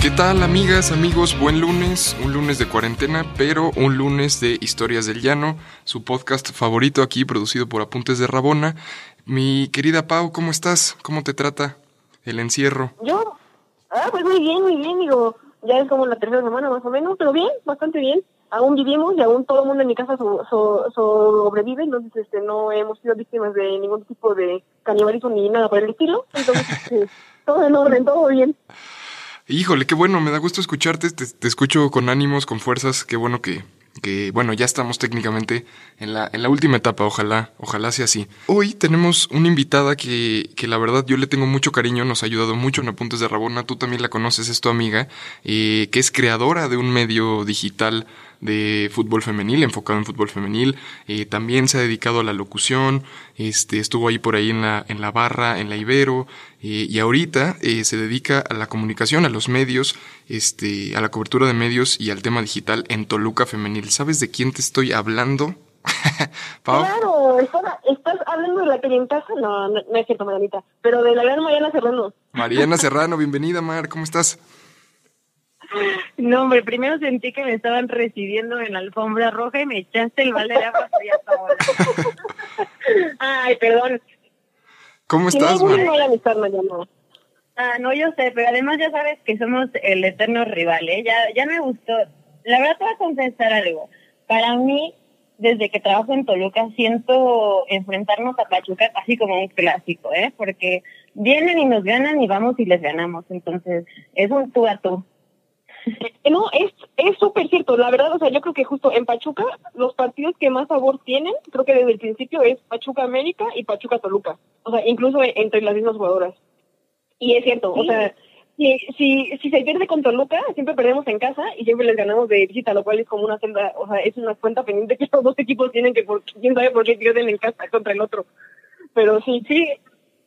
¿Qué tal amigas, amigos? Buen lunes, un lunes de cuarentena, pero un lunes de Historias del Llano, su podcast favorito aquí producido por Apuntes de Rabona. Mi querida Pau, ¿cómo estás? ¿Cómo te trata el encierro? Yo, ah, pues muy bien, muy bien, digo, ya es como la tercera semana más o menos, pero bien, bastante bien. Aún vivimos y aún todo el mundo en mi casa so- so- sobrevive, entonces este, no hemos sido víctimas de ningún tipo de canibalismo ni nada por el estilo, entonces este, todo en orden, todo bien. Híjole, qué bueno, me da gusto escucharte, te, te escucho con ánimos, con fuerzas, qué bueno que, que, bueno, ya estamos técnicamente en la, en la última etapa, ojalá, ojalá sea así. Hoy tenemos una invitada que, que la verdad yo le tengo mucho cariño, nos ha ayudado mucho en Apuntes de Rabona, tú también la conoces, es tu amiga, eh, que es creadora de un medio digital de fútbol femenil, enfocado en fútbol femenil, eh, también se ha dedicado a la locución, este, estuvo ahí por ahí en la, en la barra, en la Ibero, eh, y ahorita eh, se dedica a la comunicación, a los medios, este, a la cobertura de medios y al tema digital en Toluca Femenil. ¿Sabes de quién te estoy hablando? Pau. Claro, estás, estás hablando de la clientaza, no, no, no es cierto, Marianita, pero de la gran Mariana Serrano. Mariana Serrano, bienvenida Mar, ¿cómo estás? No, hombre, primero sentí que me estaban recibiendo en la alfombra roja y me echaste el balde de agua fría. Ay, perdón. ¿Cómo no estás, no Mariana. Ah, no, yo sé, pero además ya sabes que somos el eterno rival, ¿eh? Ya, ya me gustó. La verdad te voy a confesar algo. Para mí, desde que trabajo en Toluca, siento enfrentarnos a Pachuca casi como un clásico, ¿eh? Porque vienen y nos ganan y vamos y les ganamos. Entonces, es un tú a tú. No, es es súper cierto. La verdad, o sea, yo creo que justo en Pachuca, los partidos que más sabor tienen, creo que desde el principio es Pachuca América y Pachuca Toluca. O sea, incluso entre las mismas jugadoras. Y es cierto, o sea, si, si, si se pierde con Toluca, siempre perdemos en casa y siempre les ganamos de visita, lo cual es como una celda, o sea, es una cuenta pendiente que los dos equipos tienen que, por, quién sabe por qué pierden en casa contra el otro. Pero sí, Sí,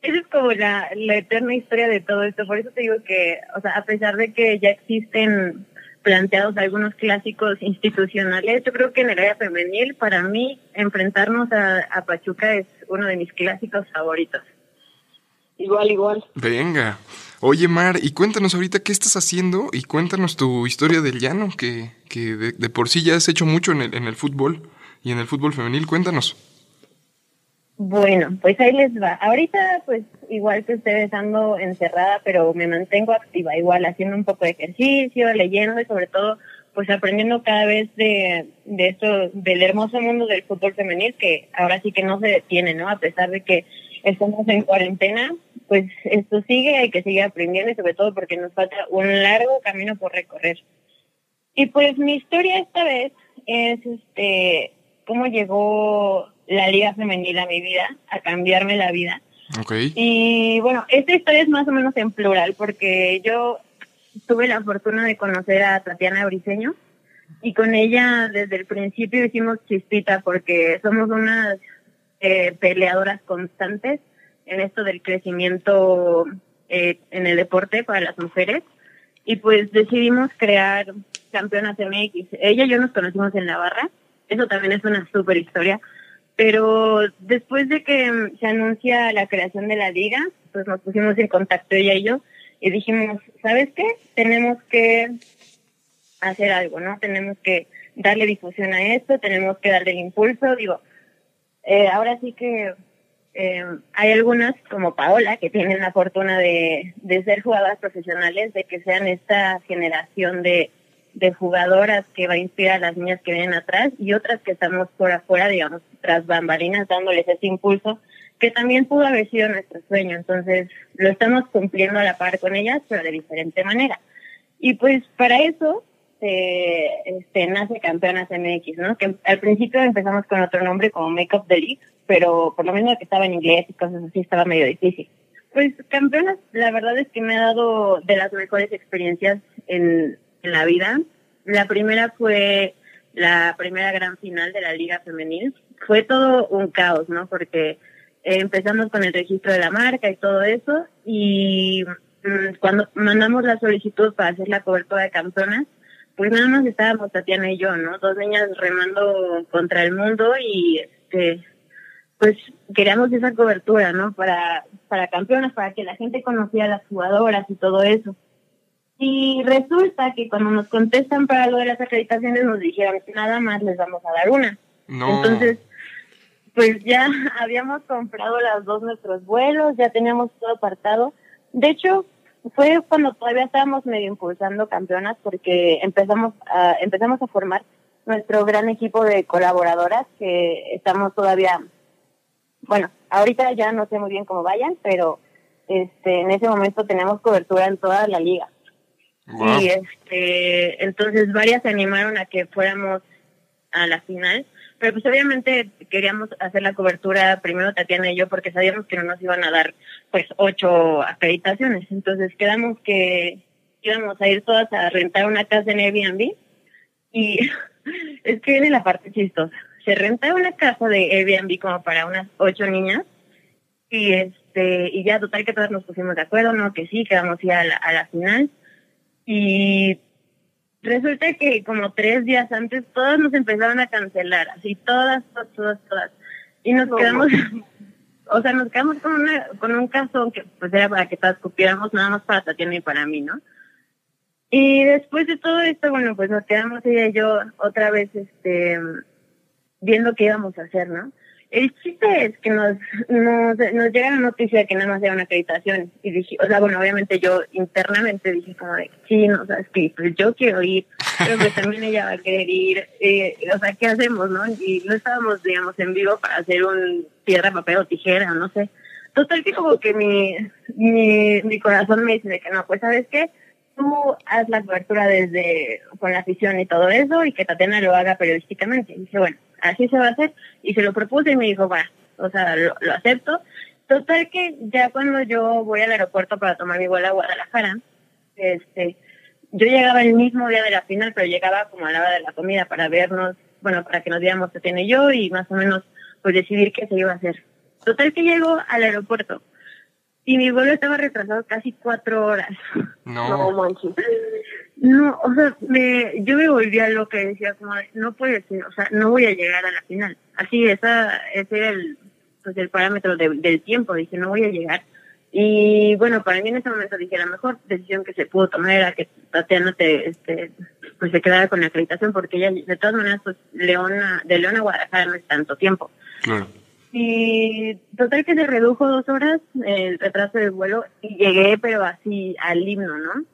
esa es como la, la eterna historia de todo esto. Por eso te digo que, o sea, a pesar de que ya existen planteados algunos clásicos institucionales, yo creo que en el área femenil, para mí, enfrentarnos a, a Pachuca es uno de mis clásicos favoritos. igual, igual. Venga. Oye, Mar, y cuéntanos ahorita qué estás haciendo y cuéntanos tu historia del llano, que, que de, de por sí ya has hecho mucho en el, en el fútbol y en el fútbol femenil. Cuéntanos. Bueno, pues ahí les va. Ahorita, pues igual que ustedes ando encerrada, pero me mantengo activa, igual haciendo un poco de ejercicio, leyendo y sobre todo, pues aprendiendo cada vez de, de esto, del hermoso mundo del fútbol femenil, que ahora sí que no se detiene, ¿no? A pesar de que estamos en cuarentena, pues esto sigue, hay que seguir aprendiendo y sobre todo porque nos falta un largo camino por recorrer. Y pues mi historia esta vez es este cómo llegó la liga femenil a mi vida, a cambiarme la vida. Ok. Y bueno, esta historia es más o menos en plural porque yo tuve la fortuna de conocer a Tatiana Briseño y con ella desde el principio hicimos chispita porque somos unas eh, peleadoras constantes en esto del crecimiento eh, en el deporte para las mujeres y pues decidimos crear Campeonas MX. Ella y yo nos conocimos en la barra, eso también es una super historia, pero después de que mm, se anuncia la creación de la liga, pues nos pusimos en contacto ella y yo y dijimos, ¿sabes qué? Tenemos que hacer algo, ¿no? Tenemos que darle difusión a esto, tenemos que darle el impulso, digo, eh, ahora sí que eh, hay algunas como Paola que tienen la fortuna de, de ser jugadoras profesionales, de que sean esta generación de, de jugadoras que va a inspirar a las niñas que vienen atrás y otras que estamos por afuera, digamos, tras bambalinas dándoles ese impulso que también pudo haber sido nuestro sueño. Entonces, lo estamos cumpliendo a la par con ellas, pero de diferente manera. Y pues para eso eh, este, nace Campeonas MX, ¿no? Que al principio empezamos con otro nombre como Make Up the League, pero por lo mismo que estaba en inglés y cosas así, estaba medio difícil. Pues Campeonas, la verdad es que me ha dado de las mejores experiencias en, en la vida. La primera fue la primera gran final de la Liga Femenil. Fue todo un caos, ¿no? Porque eh, empezamos con el registro de la marca y todo eso, y mm, cuando mandamos la solicitud para hacer la cobertura de campeonas, pues nada más estábamos Tatiana y yo, ¿no? Dos niñas remando contra el mundo y este pues queríamos esa cobertura, ¿no? Para, para campeonas, para que la gente conociera a las jugadoras y todo eso. Y resulta que cuando nos contestan para lo de las acreditaciones nos dijeron que nada más les vamos a dar una. No. Entonces, pues ya habíamos comprado las dos nuestros vuelos, ya teníamos todo apartado. De hecho, fue cuando todavía estábamos medio impulsando campeonas porque empezamos a, empezamos a formar nuestro gran equipo de colaboradoras que estamos todavía, bueno, ahorita ya no sé muy bien cómo vayan, pero este en ese momento tenemos cobertura en toda la liga. Y este, entonces varias se animaron a que fuéramos a la final, pero pues obviamente queríamos hacer la cobertura primero Tatiana y yo porque sabíamos que no nos iban a dar pues ocho acreditaciones, entonces quedamos que íbamos a ir todas a rentar una casa en Airbnb y es que viene la parte chistosa. Se renta una casa de Airbnb como para unas ocho niñas y este y ya total que todas nos pusimos de acuerdo, no que sí, que vamos a ir a la final y resulta que como tres días antes todas nos empezaron a cancelar, así todas, todas, todas, todas. Y nos quedamos, o sea, nos quedamos con una, con un caso que pues era para que todas copiáramos nada más para Tatiana y para mí, ¿no? Y después de todo esto, bueno, pues nos quedamos ella y yo otra vez, este, viendo qué íbamos a hacer, ¿no? El chiste es que nos, nos, llega la noticia de que nada más era una acreditación. Y dije, o sea, bueno, obviamente yo internamente dije como de, sí, no, o sea, es que pues yo quiero ir, pero pues también ella va a querer ir. Eh, o sea, ¿qué hacemos, no? Y no estábamos, digamos, en vivo para hacer un piedra, papel o tijera, no sé. Total que como que mi, mi, mi corazón me dice de que no, pues, ¿sabes qué? Tú haz la cobertura desde, con la afición y todo eso, y que Tatiana lo haga periodísticamente. Y dije, bueno, así se va a hacer. Y se lo propuse y me dijo, va, o sea, lo, acepto. Total que ya cuando yo voy al aeropuerto para tomar mi vuelo a Guadalajara, este, yo llegaba el mismo día de la final, pero llegaba como a la hora de la comida para vernos, bueno, para que nos viéramos Tatiana y yo y más o menos pues decidir qué se iba a hacer. Total que llego al aeropuerto y mi vuelo estaba retrasado casi cuatro horas. No No. manches. No, o sea, me, yo me volvía loca y decía como, no puede ser, o sea, no voy a llegar a la final. Así, esa, ese era el, pues el parámetro de- del tiempo, dije, no voy a llegar. Y bueno, para mí en ese momento dije, la mejor decisión que se pudo tomar era que Tatiana te, este, pues se quedara con la acreditación, porque ella, de todas maneras, pues Leona, de Leona a Guadalajara no es tanto tiempo. Claro. Y total que se redujo dos horas el retraso del vuelo y llegué, pero así al himno, ¿no?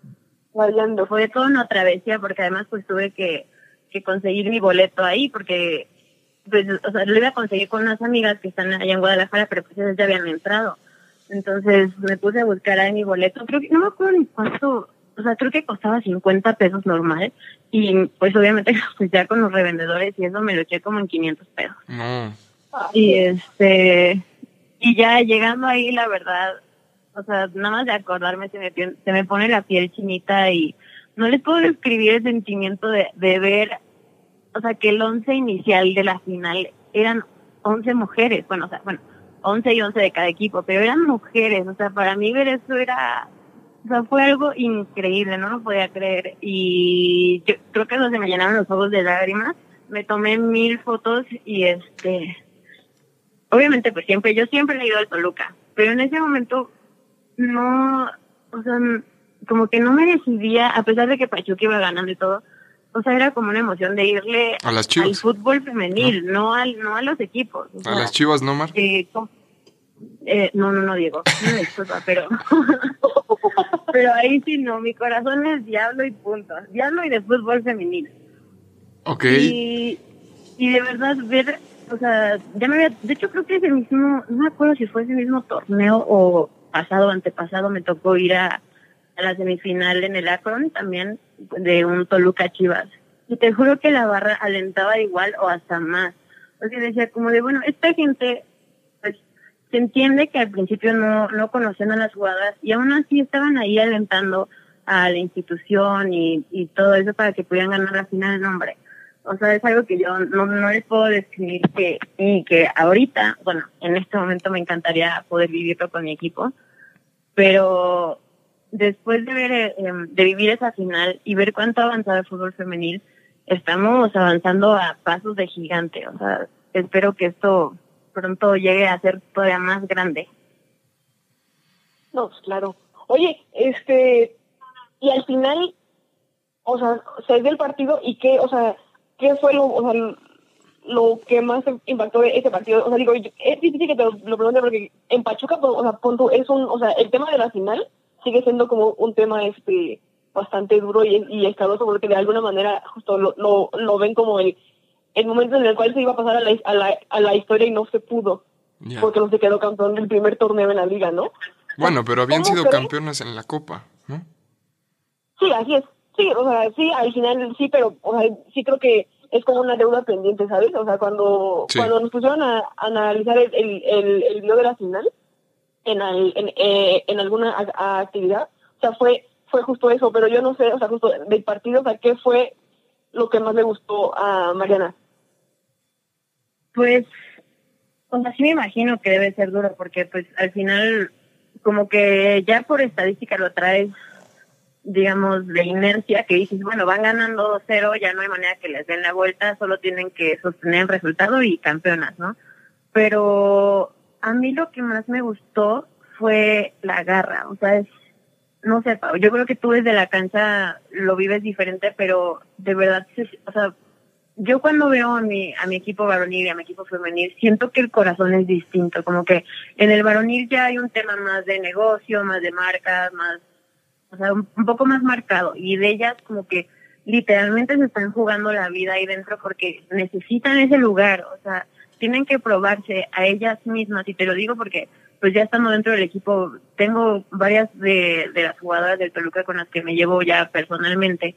Bailando. Fue toda una travesía porque además pues tuve que, que conseguir mi boleto ahí porque pues, o sea, lo iba a conseguir con unas amigas que están allá en Guadalajara, pero pues ellas ya habían entrado. Entonces me puse a buscar ahí mi boleto. Creo que, no me acuerdo ni cuánto, o sea, creo que costaba 50 pesos normal. Y pues obviamente pues ya con los revendedores y eso me lo eché como en 500 pesos. No. Y este, y ya llegando ahí, la verdad, o sea, nada más de acordarme se me, se me pone la piel chinita y no les puedo describir el sentimiento de, de ver, o sea, que el once inicial de la final eran 11 mujeres, bueno, o sea, bueno, 11 y 11 de cada equipo, pero eran mujeres, o sea, para mí ver eso era, o sea, fue algo increíble, no lo podía creer. Y yo creo que eso se me llenaron los ojos de lágrimas, me tomé mil fotos y este, obviamente pues siempre, yo siempre he ido al Toluca, pero en ese momento no, o sea, como que no me decidía, a pesar de que Pachuca iba ganando y todo, o sea, era como una emoción de irle A las al fútbol femenil, no al, no a los equipos. o A las chivas, ¿no, Mar? eh, eh, no, no, no, Diego, no me disculpa, pero, pero ahí sí no, mi corazón es diablo y punto, diablo y de fútbol femenil. Ok. Y, y de verdad ver, o sea, ya me había, de hecho creo que ese mismo, no me acuerdo si fue ese mismo torneo o pasado o antepasado me tocó ir a, la semifinal en el Akron también de un Toluca Chivas. Y te juro que la barra alentaba igual o hasta más. O sea, decía como de, bueno, esta gente, pues, se entiende que al principio no, no conocían a las jugadoras y aún así estaban ahí alentando a la institución y, y todo eso para que pudieran ganar la final, no, hombre O sea, es algo que yo no, no les puedo describir que, y que ahorita, bueno, en este momento me encantaría poder vivirlo con mi equipo, pero después de ver, eh, de vivir esa final y ver cuánto ha avanzado el fútbol femenil, estamos avanzando a pasos de gigante. O sea, espero que esto pronto llegue a ser todavía más grande. No, pues claro. Oye, este, y al final, o sea, se dio el partido y qué, o sea, qué fue lo, o sea, lo que más impactó de ese partido. O sea, digo, es difícil que te lo, lo pregunte porque en Pachuca, pues, o sea, punto, es un, o sea, el tema de la final sigue siendo como un tema, este, bastante duro y, y escabroso porque de alguna manera justo lo, lo, lo ven como el, el momento en el cual se iba a pasar a la, a la, a la historia y no se pudo. Porque no se quedó campeón del primer torneo en la liga, ¿no? Bueno, pero habían ¿Cómo sido crees? campeonas en la Copa, ¿no? Sí, así es. Sí, o sea, sí, al final sí, pero o sea, sí creo que es como una deuda pendiente, ¿sabes? O sea, cuando Sí. cuando nos pusieron a, a analizar el, el, el, el video de la final en, al- en, eh, en alguna a- a actividad, o sea, fue fue justo eso, pero yo no sé, o sea, justo del partido, o sea, ¿qué fue lo que más le gustó a Mariana? Pues, o sea, sí me imagino que debe ser duro porque pues al final como que ya por estadística lo traes, digamos, de inercia que dices, bueno, van ganando 2-0, ya no hay manera que les den la vuelta, solo tienen que sostener el resultado y campeonas, ¿no? Pero a mí lo que más me gustó fue la garra, o sea, es, no sé, yo creo que tú desde la cancha lo vives diferente, pero de verdad, o sea, yo cuando veo a mi, a mi equipo varonil y a mi equipo femenil, siento que el corazón es distinto, como que en el varonil ya hay un tema más de negocio, más de marcas, más, o sea, un, poco más marcado, y de ellas como que literalmente se están jugando la vida ahí dentro porque necesitan ese lugar, o sea, tienen que probarse a ellas mismas, y te lo digo porque pues ya estando dentro del equipo, tengo varias de, de las jugadoras del Toluca con las que me llevo ya personalmente,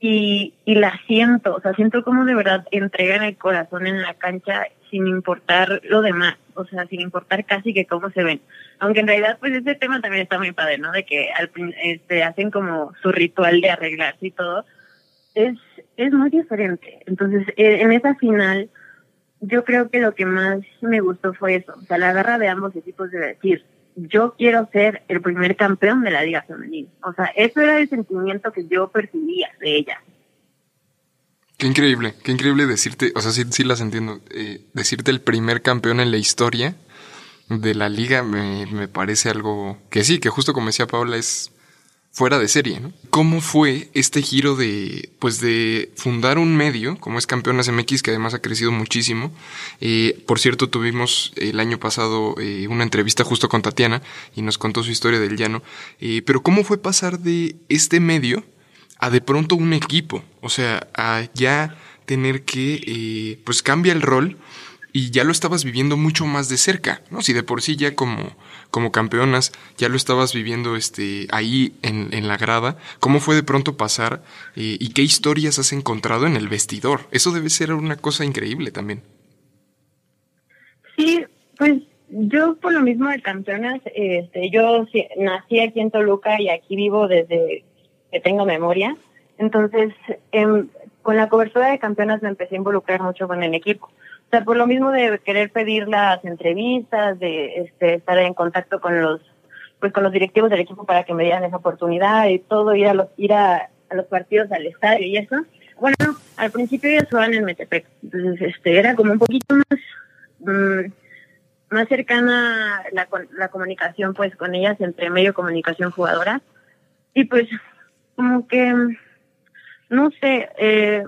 y, y la siento, o sea, siento como de verdad entregan el corazón en la cancha sin importar lo demás, o sea, sin importar casi que cómo se ven. Aunque en realidad, pues ese tema también está muy padre, ¿no? De que al, este, hacen como su ritual de arreglarse y todo. Es, es muy diferente. Entonces, eh, en esa final, yo creo que lo que más me gustó fue eso, o sea, la garra de ambos equipos de decir, yo quiero ser el primer campeón de la Liga Femenil. O sea, eso era el sentimiento que yo percibía de ella. Qué increíble, qué increíble decirte, o sea, sí, sí las entiendo, eh, decirte el primer campeón en la historia de la liga me, me parece algo que sí, que justo como decía Paula es fuera de serie, ¿no? ¿Cómo fue este giro de, pues de fundar un medio, como es Campeonas MX, que además ha crecido muchísimo? Eh, por cierto, tuvimos el año pasado eh, una entrevista justo con Tatiana y nos contó su historia del llano, eh, pero ¿cómo fue pasar de este medio a de pronto un equipo? O sea, a ya tener que, eh, pues cambia el rol y ya lo estabas viviendo mucho más de cerca, ¿no? Si de por sí ya como, como campeonas ya lo estabas viviendo este, ahí en, en la grada, ¿cómo fue de pronto pasar eh, y qué historias has encontrado en el vestidor? Eso debe ser una cosa increíble también. Sí, pues yo por lo mismo de campeonas, este, yo nací aquí en Toluca y aquí vivo desde que tengo memoria. Entonces, em, con la cobertura de campeonas me empecé a involucrar mucho con el equipo. O sea, por lo mismo de querer pedir las entrevistas, de este, estar en contacto con los pues con los directivos del equipo para que me dieran esa oportunidad y todo, ir a los, ir a, a los partidos al estadio y eso. Bueno, no, al principio ellos jugaban en Metepec, entonces este era como un poquito más mm, más cercana la, la comunicación pues con ellas entre medio comunicación jugadora y pues como que no sé eh,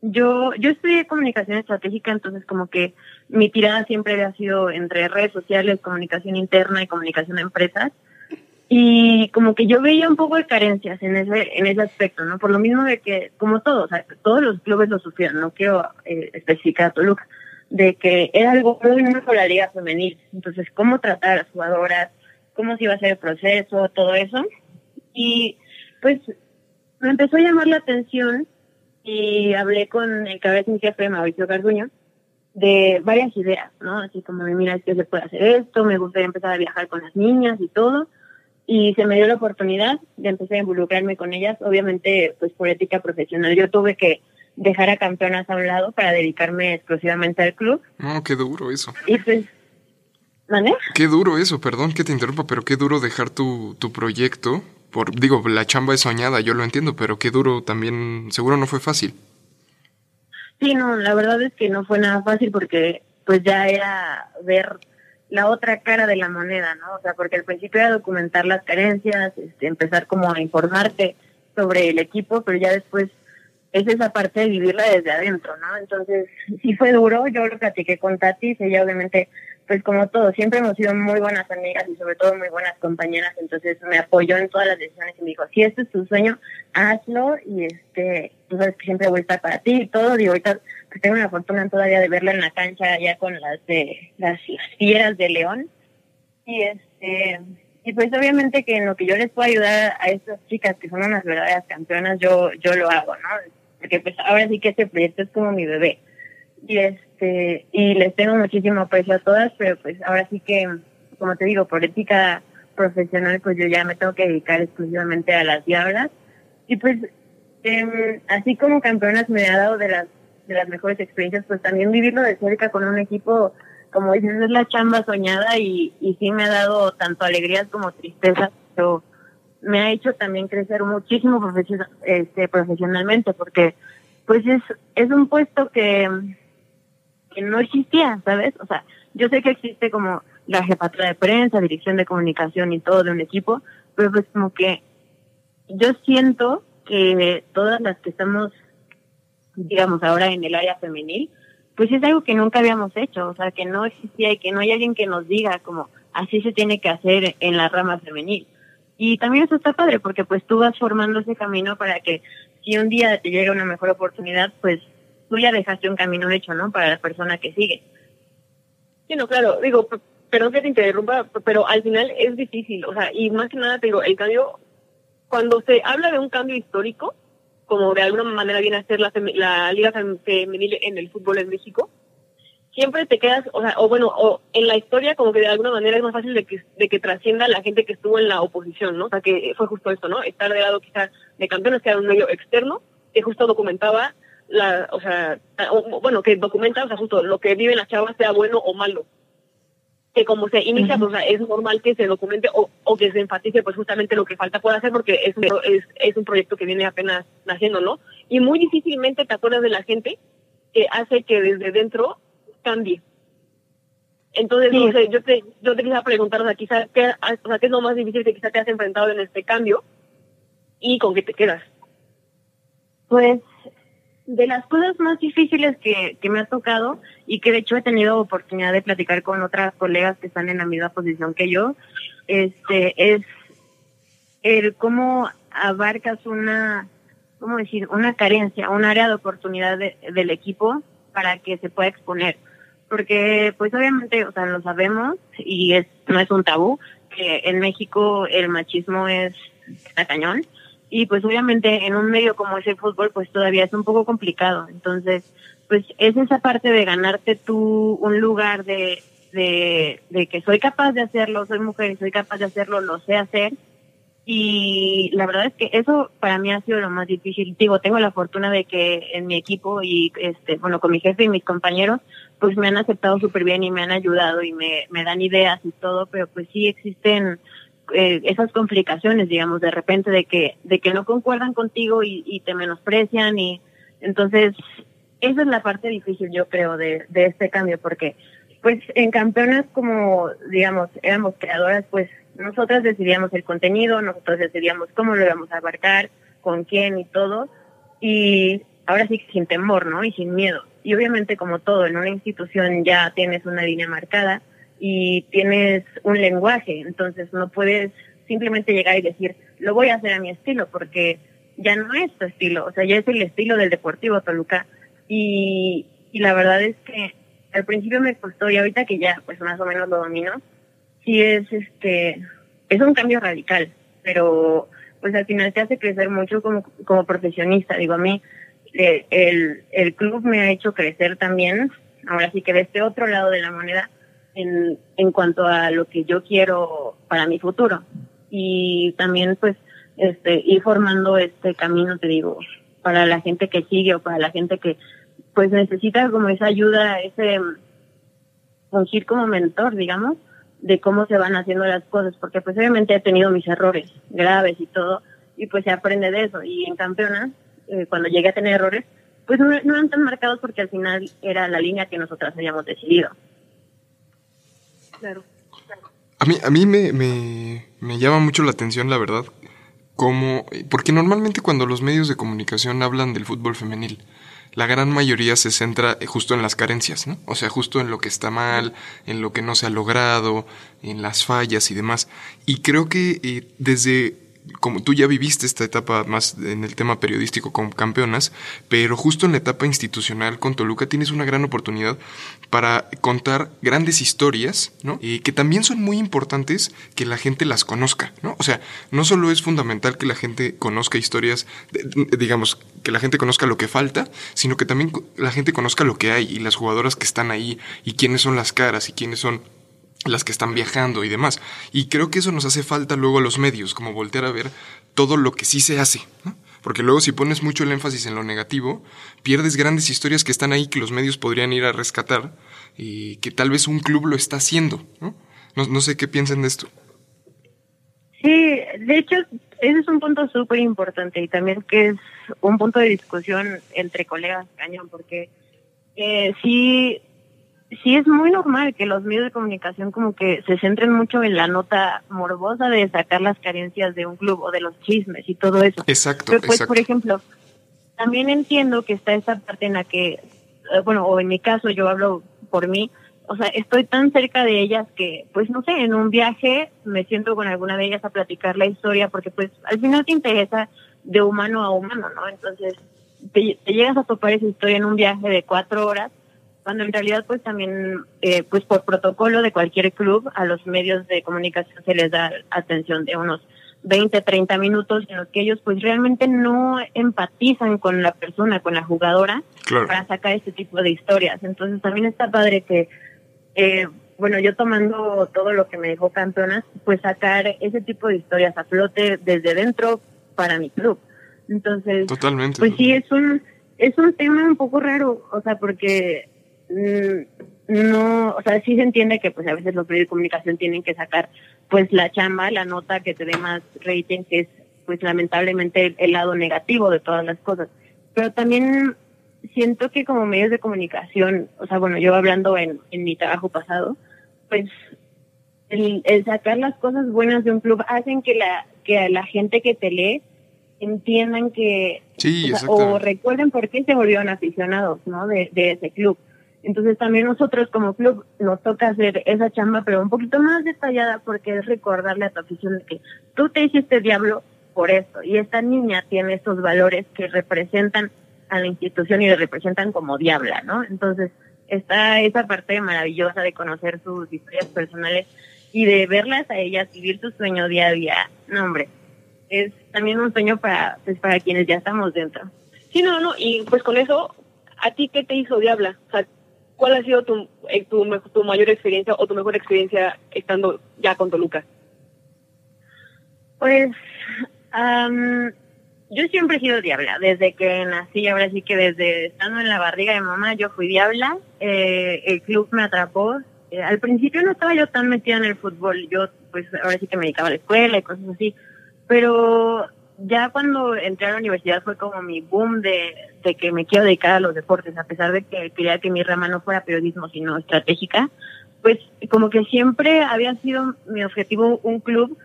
yo yo estudié comunicación estratégica entonces como que mi tirada siempre había sido entre redes sociales comunicación interna y comunicación de empresas. Y como que yo veía un poco de carencias en ese en ese aspecto no por lo mismo de que como todos todos los clubes lo sufrieron no quiero eh, especificar a Toluca de que era algo muy nuevo la liga femenil. Entonces cómo tratar a las jugadoras cómo se iba a hacer el proceso todo eso. Y pues me empezó a llamar la atención y hablé con el cabeza mi jefe Mauricio Garduño de varias ideas, ¿no? Así como mira, es que se puede hacer esto, me gustaría empezar a viajar con las niñas y todo. Y se me dio la oportunidad de empezar a involucrarme con ellas, obviamente, pues por ética profesional. Yo tuve que dejar a campeonas a un lado para dedicarme exclusivamente al club. No, qué duro eso. Y pues, ¿vale? Qué duro eso, perdón que te interrumpa, pero qué duro dejar tu, tu proyecto. Por, digo, la chamba es soñada, yo lo entiendo, pero qué duro también, seguro no fue fácil. Sí, no, la verdad es que no fue nada fácil porque pues ya era ver la otra cara de la moneda, ¿no? O sea, porque al principio era documentar las carencias, este, empezar como a informarte sobre el equipo, pero ya después es esa parte de vivirla desde adentro, ¿no? Entonces, sí fue duro, yo lo platiqué con Tati, ella obviamente, pues como todo, siempre hemos sido muy buenas amigas y sobre todo muy buenas compañeras, entonces me apoyó en todas las decisiones y me dijo, si este es tu sueño, hazlo y este, tú sabes que siempre voy a estar para ti y todo, digo, ahorita pues tengo la fortuna todavía de verla en la cancha ya con las de las fieras de León. Y este y pues obviamente que en lo que yo les puedo ayudar a estas chicas que son unas verdaderas campeonas yo yo lo hago no porque pues ahora sí que este proyecto es como mi bebé. Y este y les tengo muchísimo aprecio a todas pero pues ahora sí que como te digo por ética profesional pues yo ya me tengo que dedicar exclusivamente a las diablas. Y pues eh, así como campeonas me ha dado de las de las mejores experiencias, pues también vivirlo de cerca con un equipo, como dices, es la chamba soñada y, y sí me ha dado tanto alegrías como tristezas, pero me ha hecho también crecer muchísimo profesional, este, profesionalmente, porque pues es, es un puesto que, que no existía, ¿sabes? O sea, yo sé que existe como la jefatura de prensa, dirección de comunicación y todo de un equipo, pero pues como que yo siento que todas las que estamos digamos, ahora en el área femenil, pues es algo que nunca habíamos hecho, o sea, que no existía y que no hay alguien que nos diga como así se tiene que hacer en la rama femenil. Y también eso está padre porque pues tú vas formando ese camino para que si un día te llega una mejor oportunidad, pues tú ya dejaste un camino hecho, ¿no? Para la persona que sigue. Sí, no, claro, digo, perdón que te interrumpa, pero al final es difícil, o sea, y más que nada te digo, el cambio, cuando se habla de un cambio histórico, como de alguna manera viene a ser la, la liga femenil en el fútbol en México, siempre te quedas, o sea, o bueno, o en la historia como que de alguna manera es más fácil de que, de que trascienda la gente que estuvo en la oposición, ¿no? O sea, que fue justo esto, ¿no? Estar de lado quizás de campeones, que era un medio externo, que justo documentaba la, o sea, o, bueno, que documenta, o sea, justo lo que viven las chavas, sea bueno o malo. Que como se inicia, pues, o sea, es normal que se documente o, o, que se enfatice, pues, justamente lo que falta por hacer, porque es un, es, es un proyecto que viene apenas naciendo, ¿no? Y muy difícilmente te acuerdas de la gente que hace que desde dentro cambie. Entonces, sí. no sé, yo te, yo te quisiera preguntar, o sea, quizá, ¿qué, o sea, ¿qué es lo más difícil que quizá te has enfrentado en este cambio y con qué te quedas? Pues, de las cosas más difíciles que, que me ha tocado y que de hecho he tenido oportunidad de platicar con otras colegas que están en la misma posición que yo, este, es el cómo abarcas una, ¿cómo decir? Una carencia, un área de oportunidad de, del equipo para que se pueda exponer porque pues obviamente, o sea, lo sabemos y es no es un tabú que en México el machismo es está cañón y pues obviamente en un medio como es el fútbol pues todavía es un poco complicado. Entonces, pues es esa parte de ganarte tú un lugar de de, de que soy capaz de hacerlo, soy mujer y soy capaz de hacerlo, lo sé hacer. Y la verdad es que eso para mí ha sido lo más difícil. Digo, tengo la fortuna de que en mi equipo y este, bueno, con mi jefe y mis compañeros, pues me han aceptado súper bien y me han ayudado y me, me dan ideas y todo, pero pues sí existen eh, esas complicaciones, digamos, de repente de que, de que no concuerdan contigo y, y te menosprecian y entonces esa es la parte difícil yo creo de, de este cambio porque pues en campeonas como digamos éramos creadoras pues nosotras decidíamos el contenido, nosotros decidíamos cómo lo íbamos a abarcar, con quién y todo, y ahora sí sin temor, ¿no? Y sin miedo. Y obviamente como todo, en una institución ya tienes una línea marcada y tienes un lenguaje, entonces no puedes simplemente llegar y decir, lo voy a hacer a mi estilo, porque ya no es tu estilo, o sea, ya es el estilo del Deportivo Toluca. Y, y la verdad es que al principio me costó y ahorita que ya pues más o menos lo domino, sí es este es un cambio radical, pero pues al final te hace crecer mucho como, como profesionista. Digo, a mí eh, el, el club me ha hecho crecer también, ahora sí que de este otro lado de la moneda, en, en cuanto a lo que yo quiero para mi futuro. Y también pues este ir formando este camino, te digo, para la gente que sigue o para la gente que pues necesita como esa ayuda, ese fungir como mentor, digamos, de cómo se van haciendo las cosas, porque pues obviamente he tenido mis errores graves y todo, y pues se aprende de eso. Y en campeonas, eh, cuando llegué a tener errores, pues no, no eran tan marcados porque al final era la línea que nosotras habíamos decidido. Claro. A mí, a mí me, me, me llama mucho la atención, la verdad, cómo, porque normalmente cuando los medios de comunicación hablan del fútbol femenil, la gran mayoría se centra justo en las carencias, ¿no? O sea, justo en lo que está mal, en lo que no se ha logrado, en las fallas y demás. Y creo que eh, desde como tú ya viviste esta etapa más en el tema periodístico con campeonas, pero justo en la etapa institucional con Toluca tienes una gran oportunidad para contar grandes historias, ¿no? Y que también son muy importantes que la gente las conozca, ¿no? O sea, no solo es fundamental que la gente conozca historias, digamos, que la gente conozca lo que falta, sino que también la gente conozca lo que hay y las jugadoras que están ahí y quiénes son las caras y quiénes son las que están viajando y demás. Y creo que eso nos hace falta luego a los medios, como voltear a ver todo lo que sí se hace. Porque luego si pones mucho el énfasis en lo negativo, pierdes grandes historias que están ahí que los medios podrían ir a rescatar y que tal vez un club lo está haciendo. No, no, sé qué piensan de esto. Sí, de hecho, ese es un punto súper importante y también que es un punto de discusión entre colegas cañón, porque eh, sí sí es muy normal que los medios de comunicación como que se centren mucho en la nota morbosa de sacar las carencias de un club o de los chismes y todo eso. Exacto. Pero pues, por ejemplo, también entiendo que está esa parte en la que, eh, bueno, o en mi caso yo hablo por mí, o sea, estoy tan cerca de ellas que, pues no sé, en un viaje me siento con alguna de ellas a platicar la historia porque pues al final te interesa de humano a humano, ¿no? Entonces, te llegas a topar esa historia en un viaje de cuatro horas cuando en realidad pues también eh, pues por protocolo de cualquier club a los medios de comunicación se les da atención de unos 20, 30 minutos en los que ellos pues realmente no empatizan con la persona, con la jugadora para sacar este tipo de historias. Entonces también está padre que, eh, bueno, yo tomando todo lo que me dejó campeonas, pues sacar ese tipo de historias a flote desde dentro para mi club. Entonces, Totalmente. pues sí, es un, es un tema un poco raro, o sea, porque no, o sea, sí se entiende que pues a veces los medios de comunicación tienen que sacar pues la chamba, la nota que te dé más rating, que es pues lamentablemente el, lado negativo de todas las cosas. Pero también siento que como medios de comunicación, o sea, bueno, yo hablando en, en mi trabajo pasado, pues el, sacar las cosas buenas de un club hacen que la que la gente que te lee entiendan que o, recuerden por qué se volvieron aficionados, ¿no? De, de ese club. Entonces también nosotros como club nos toca hacer esa chamba, pero un poquito más detallada porque es recordarle a tu afición que tú te hiciste diablo por esto y esta niña tiene estos valores que representan a la institución y le representan como diabla, ¿no? Entonces está esa parte maravillosa de conocer sus historias personales y de verlas a ellas vivir su sueño día a día. No, hombre, es también un sueño para, pues, para quienes ya estamos dentro. Sí, no, no, y pues con eso, ¿a ti qué te hizo diabla? O sea, ¿Cuál ha sido tu, eh, tu, tu mayor experiencia o tu mejor experiencia estando ya con Toluca? Pues yo siempre he sido diabla, desde que nací, ahora sí que desde estando en la barriga de mamá yo fui diabla, eh, el club me atrapó, eh, al principio no estaba yo tan metida en el fútbol, yo pues ahora sí que me dedicaba a la escuela y cosas así, pero ya cuando entré a la universidad fue como mi boom de, de que me quiero dedicar a los deportes, a pesar de que quería que mi rama no fuera periodismo, sino estratégica, pues como que siempre había sido mi objetivo un club,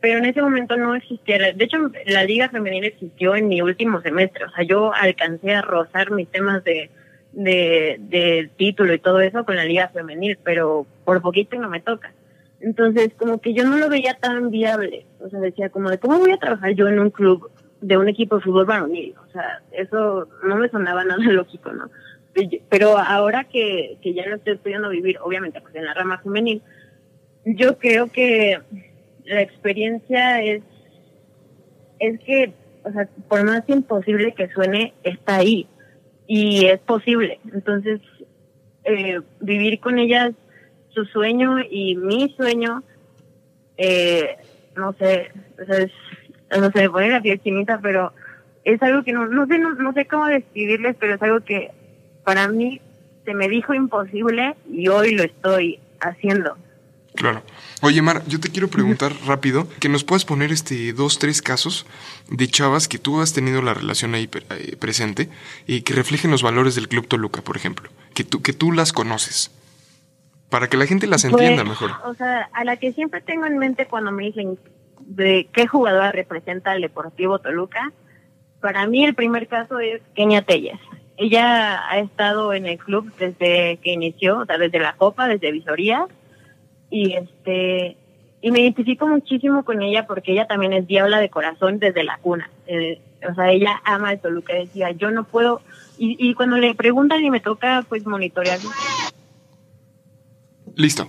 pero en ese momento no existía. De hecho, la liga femenina existió en mi último semestre, o sea, yo alcancé a rozar mis temas de, de, de título y todo eso con la liga femenil, pero por poquito no me toca. Entonces, como que yo no lo veía tan viable. O sea, decía como de, ¿cómo voy a trabajar yo en un club de un equipo de fútbol varonil? O sea, eso no me sonaba nada lógico, ¿no? Pero ahora que, que ya lo estoy pudiendo vivir, obviamente, pues en la rama femenil, yo creo que la experiencia es, es que, o sea, por más imposible que suene, está ahí. Y es posible. Entonces, eh, vivir con ellas su sueño y mi sueño, eh, no sé, sea, no sé, me pone la piel chinita, pero es algo que no, no sé, no, no sé cómo describirles, pero es algo que para mí se me dijo imposible y hoy lo estoy haciendo. Claro. Oye, Mar, yo te quiero preguntar rápido que nos puedas poner este dos, tres casos de chavas que tú has tenido la relación ahí eh, presente y que reflejen los valores del Club Toluca, por ejemplo. Que tú, que tú las conoces. Para que la gente las entienda Pues, mejor. O sea, a la que siempre tengo en mente cuando me dicen de qué jugadora representa al Deportivo Toluca, para mí el primer caso es Kenia Telles. Ella ha estado en el club desde que inició, o sea, desde la Copa, desde Visoría, y este y me identifico muchísimo con ella porque ella también es diabla de corazón desde la cuna. Eh, o sea, ella ama el Toluca, decía, yo no puedo, y, y cuando le preguntan y me toca pues monitorear Listo.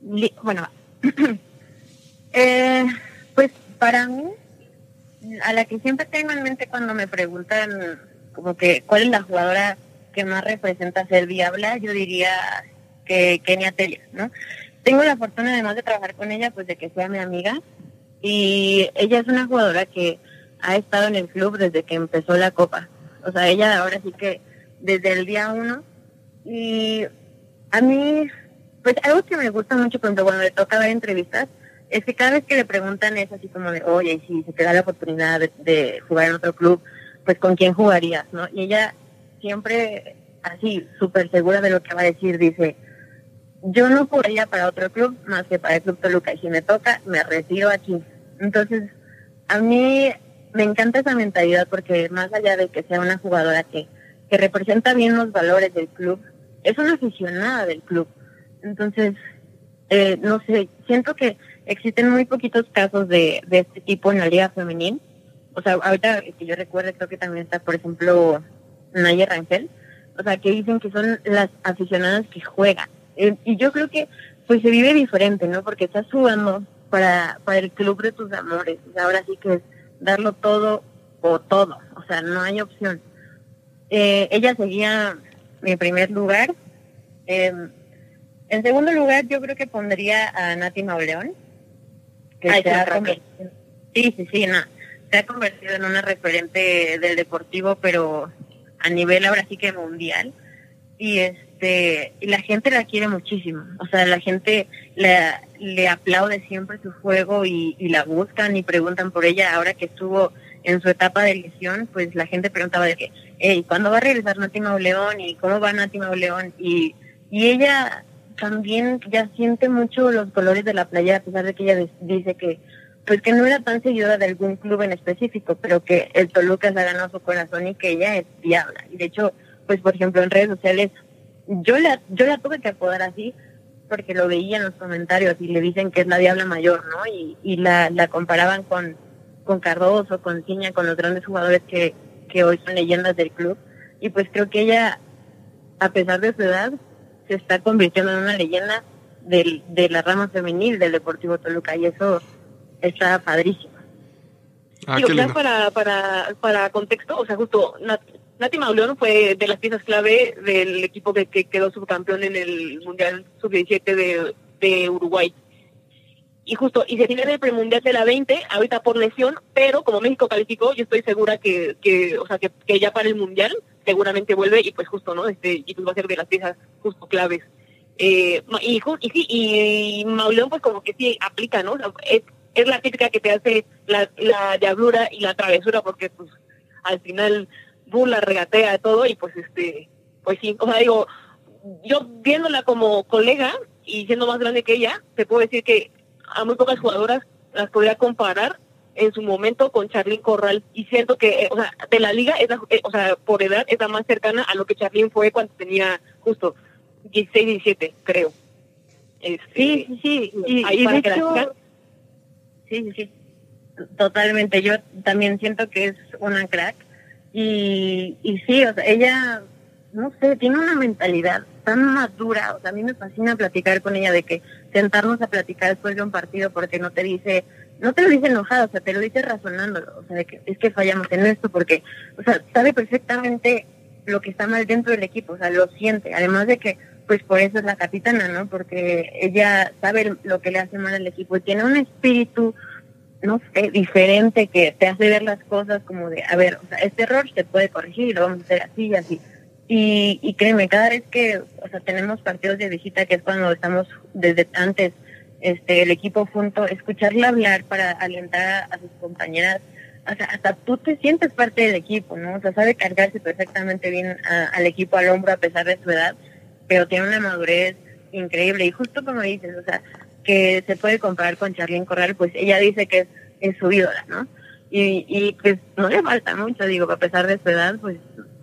Li- bueno, eh, pues para mí, a la que siempre tengo en mente cuando me preguntan como que cuál es la jugadora que más representa ser diabla, yo diría que Kenia Telles, ¿no? Tengo la fortuna además de trabajar con ella, pues de que sea mi amiga y ella es una jugadora que ha estado en el club desde que empezó la copa. O sea, ella ahora sí que desde el día uno y a mí, pues algo que me gusta mucho, cuando le toca ver entrevistas, es que cada vez que le preguntan es así como de, oye, si se te da la oportunidad de, de jugar en otro club, pues con quién jugarías, ¿no? Y ella siempre así, súper segura de lo que va a decir, dice, yo no jugaría para otro club más que para el Club Toluca, y si me toca, me retiro aquí. Entonces, a mí me encanta esa mentalidad porque más allá de que sea una jugadora que, que representa bien los valores del club, es una aficionada del club. Entonces, eh, no sé, siento que existen muy poquitos casos de, de este tipo en la liga femenil. O sea, ahorita que yo recuerdo, creo que también está, por ejemplo, Naya Rangel. O sea, que dicen que son las aficionadas que juegan. Eh, y yo creo que pues se vive diferente, ¿no? Porque estás jugando para, para el club de tus amores. Ahora sí que es darlo todo o todo. O sea, no hay opción. Eh, ella seguía mi primer lugar. Eh, en segundo lugar, yo creo que pondría a Nati Mauleón, que Ay, se ha convertido, sí, sí, sí, no, se ha convertido en una referente del deportivo, pero a nivel ahora sí que mundial. Y este, y la gente la quiere muchísimo. O sea, la gente la, le aplaude siempre su juego y, y la buscan y preguntan por ella. Ahora que estuvo en su etapa de lesión, pues la gente preguntaba de que, hey, ¿cuándo va a regresar Nati Mauleón? ¿Y cómo va Nati Mauleón? Y, y ella también ya siente mucho los colores de la playa, a pesar de que ella dice que pues que no era tan seguidora de algún club en específico, pero que el Toluca se ha ganado su corazón y que ella es diabla. Y de hecho, pues por ejemplo en redes sociales, yo la, yo la tuve que apodar así porque lo veía en los comentarios y le dicen que es la diabla mayor, ¿no? Y, y la, la comparaban con, con Cardoso, con Ciña, con los grandes jugadores que, que hoy son leyendas del club. Y pues creo que ella, a pesar de su edad, se está convirtiendo en una leyenda del, de la rama femenil del Deportivo Toluca y eso está padrísimo. Ah, Digo, lindo. para, para, para contexto, o sea, justo Nat- Nati Mauleón fue de las piezas clave del equipo que, que quedó subcampeón en el Mundial Sub-17 de, de Uruguay. Y justo, y se tiene el premundial de la 20, ahorita por lesión, pero como México calificó, yo estoy segura que, que o sea, que, que ya para el Mundial seguramente vuelve y pues justo, ¿no? Este, y pues va a ser de las piezas justo claves. Eh, y, y sí, y, Mauleón pues como que sí aplica, ¿no? Es, es la típica que te hace la, la diablura y la travesura porque pues al final burla, regatea todo y pues este, pues sí, o sea, digo, yo viéndola como colega y siendo más grande que ella, te puedo decir que a muy pocas jugadoras las podría comparar en su momento con Charlene Corral y siento que, eh, o sea, de la liga, es la- eh, o sea, por edad es la más cercana a lo que Charlene fue cuando tenía justo 16, 17, creo. Este, Sí, sí, sí. Y, ahí y para que la hecho, sí, sí, sí. Totalmente. Yo también siento que es una crack. Y, y sí, o sea, ella, no sé, tiene una mentalidad tan madura. O sea, a mí me fascina platicar con ella de que sentarnos a platicar después de un partido porque no te dice, no te lo dice enojado, o sea, te lo dice razonándolo. O sea, de que es que fallamos en esto porque, o sea, sabe perfectamente lo que está mal dentro del equipo, o sea, lo siente. Además de que, pues por eso es la capitana, ¿no? Porque ella sabe lo que le hace mal al equipo y tiene un espíritu no sé, diferente que te hace ver las cosas como de, a ver, o sea, este error se puede corregir, lo vamos a hacer así y así. Y, y créeme, cada vez que, o sea, tenemos partidos de visita, que es cuando estamos desde antes, este, el equipo junto, escucharla hablar para alentar a, sus compañeras, o sea, hasta tú te sientes parte del equipo, ¿no? O sea, sabe cargarse perfectamente bien al equipo al hombro a pesar de su edad, pero tiene una madurez increíble. Y justo como dices, o sea, que se puede comparar con Charlene Corral, pues ella dice que es, es su ídola, ¿no? Y, y pues no le falta mucho, digo, a pesar de su edad, pues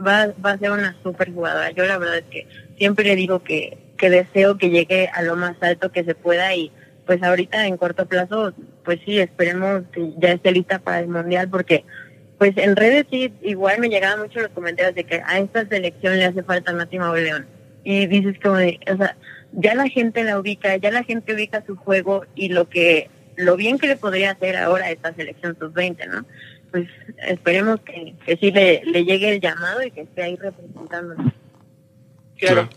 va, va a ser una super jugadora. Yo la verdad es que siempre le digo que, que deseo que llegue a lo más alto que se pueda y pues ahorita en corto plazo, pues sí, esperemos que ya esté lista para el Mundial porque pues en redes sí, igual me llegaban mucho los comentarios de que a esta selección le hace falta Nati León. Y dices como de, o sea, ya la gente la ubica, ya la gente ubica su juego y lo que, lo bien que le podría hacer ahora a esta selección sub-20, ¿no? pues esperemos que, que sí le, le, llegue el llamado y que esté ahí representándonos. Claro.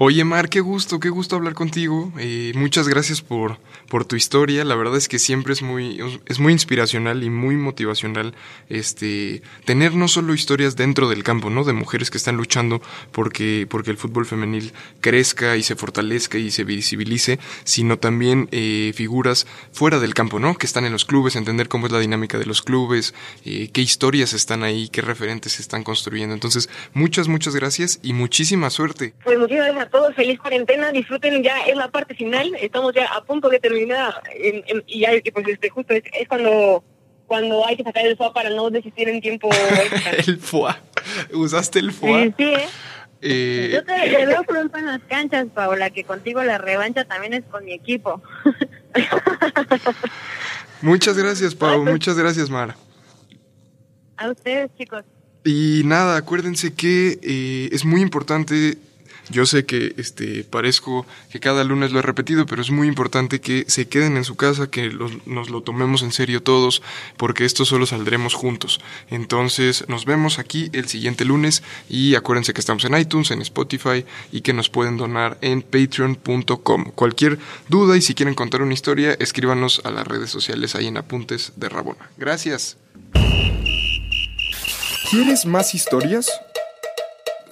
Oye, Mar, qué gusto, qué gusto hablar contigo. Eh, muchas gracias por, por tu historia. La verdad es que siempre es muy, es muy inspiracional y muy motivacional este, tener no solo historias dentro del campo, ¿no? De mujeres que están luchando porque, porque el fútbol femenil crezca y se fortalezca y se visibilice, sino también eh, figuras fuera del campo, ¿no? Que están en los clubes, entender cómo es la dinámica de los clubes, eh, qué historias están ahí, qué referentes se están construyendo. Entonces, muchas, muchas gracias y muchísima suerte. Pues todos, feliz cuarentena, disfruten ya, es la parte final, estamos ya a punto de terminar y ya pues este justo es, cuando cuando hay que sacar el FOA para no desistir en tiempo. el FOA, usaste el FOA. Sí, sí, ¿eh? Eh, Yo te, veo pronto en las canchas, Paola, que contigo la revancha también es con mi equipo. muchas gracias, Pau. Pues muchas gracias, Mara. A ustedes, chicos. Y nada, acuérdense que eh, es muy importante yo sé que este, parezco que cada lunes lo he repetido, pero es muy importante que se queden en su casa, que nos lo tomemos en serio todos, porque esto solo saldremos juntos. Entonces nos vemos aquí el siguiente lunes y acuérdense que estamos en iTunes, en Spotify y que nos pueden donar en patreon.com. Cualquier duda y si quieren contar una historia, escríbanos a las redes sociales ahí en Apuntes de Rabona. Gracias. ¿Quieres más historias?